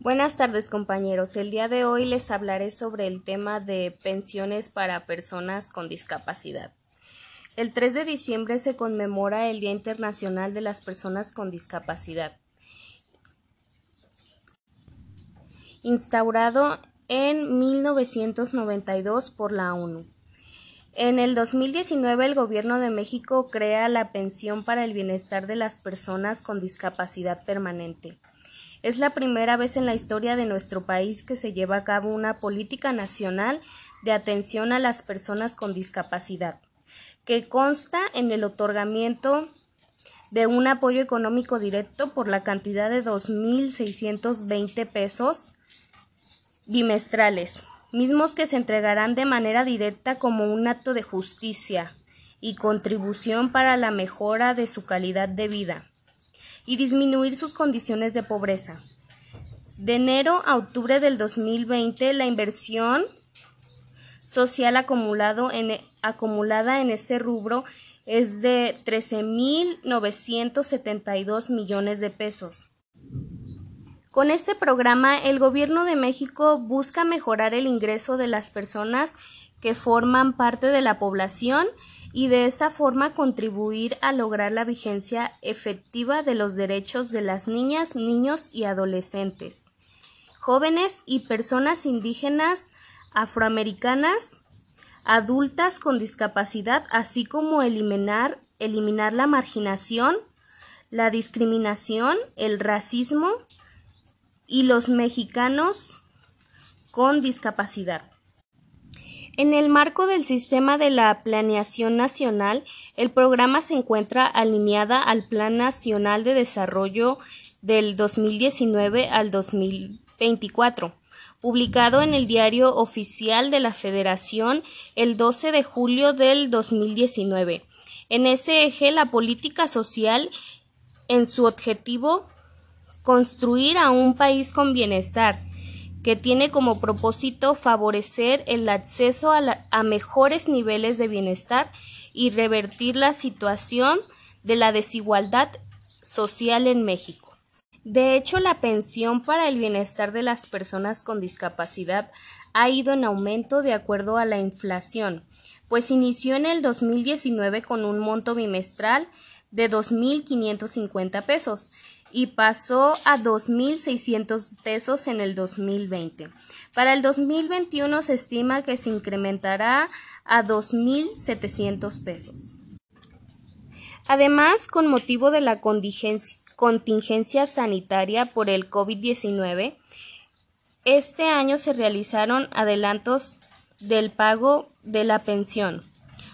Buenas tardes compañeros. El día de hoy les hablaré sobre el tema de pensiones para personas con discapacidad. El 3 de diciembre se conmemora el Día Internacional de las Personas con Discapacidad. Instaurado en 1992 por la ONU. En el 2019 el Gobierno de México crea la pensión para el bienestar de las personas con discapacidad permanente. Es la primera vez en la historia de nuestro país que se lleva a cabo una política nacional de atención a las personas con discapacidad, que consta en el otorgamiento de un apoyo económico directo por la cantidad de 2.620 pesos bimestrales, mismos que se entregarán de manera directa como un acto de justicia y contribución para la mejora de su calidad de vida y disminuir sus condiciones de pobreza. De enero a octubre del 2020, la inversión social acumulado en, acumulada en este rubro es de 13.972 millones de pesos. Con este programa, el Gobierno de México busca mejorar el ingreso de las personas que forman parte de la población y de esta forma contribuir a lograr la vigencia efectiva de los derechos de las niñas, niños y adolescentes, jóvenes y personas indígenas, afroamericanas, adultas con discapacidad, así como eliminar, eliminar la marginación, la discriminación, el racismo y los mexicanos con discapacidad. En el marco del sistema de la planeación nacional, el programa se encuentra alineada al Plan Nacional de Desarrollo del 2019 al 2024, publicado en el Diario Oficial de la Federación el 12 de julio del 2019. En ese eje, la política social, en su objetivo, construir a un país con bienestar, que tiene como propósito favorecer el acceso a, mejores niveles de bienestar y revertir la situación de la desigualdad social en México. De hecho, la pensión para el bienestar de las personas con discapacidad ha ido en aumento de acuerdo a la inflación, pues inició en el 2019 con un monto bimestral de 2.550 pesos y pasó a 2.600 pesos en el 2020. Para el 2021 se estima que se incrementará a 2.700 pesos. Además, con motivo de la contingencia sanitaria por el COVID-19, este año se realizaron adelantos del pago de la pensión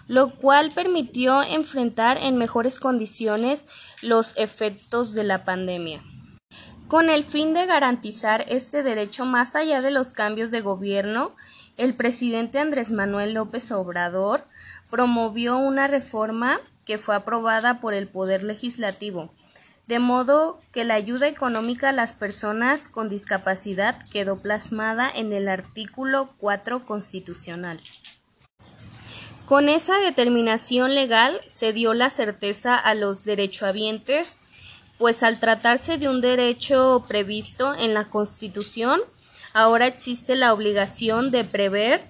lo cual permitió enfrentar en mejores condiciones los efectos de la pandemia. Con el fin de garantizar este derecho más allá de los cambios de gobierno, el presidente Andrés Manuel López Obrador promovió una reforma que fue aprobada por el Poder Legislativo, de modo que la ayuda económica a las personas con discapacidad quedó plasmada en el artículo 4 constitucional. Con esa determinación legal se dio la certeza a los derechohabientes, pues al tratarse de un derecho previsto en la Constitución, ahora existe la obligación de prever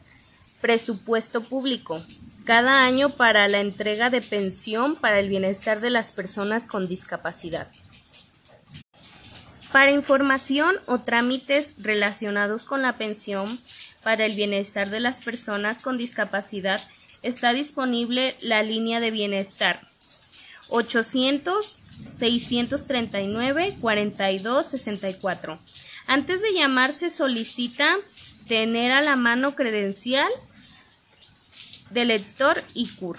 presupuesto público cada año para la entrega de pensión para el bienestar de las personas con discapacidad. Para información o trámites relacionados con la pensión para el bienestar de las personas con discapacidad, está disponible la línea de bienestar 800 639 42 64. Antes de llamarse solicita tener a la mano credencial de lector y CUR.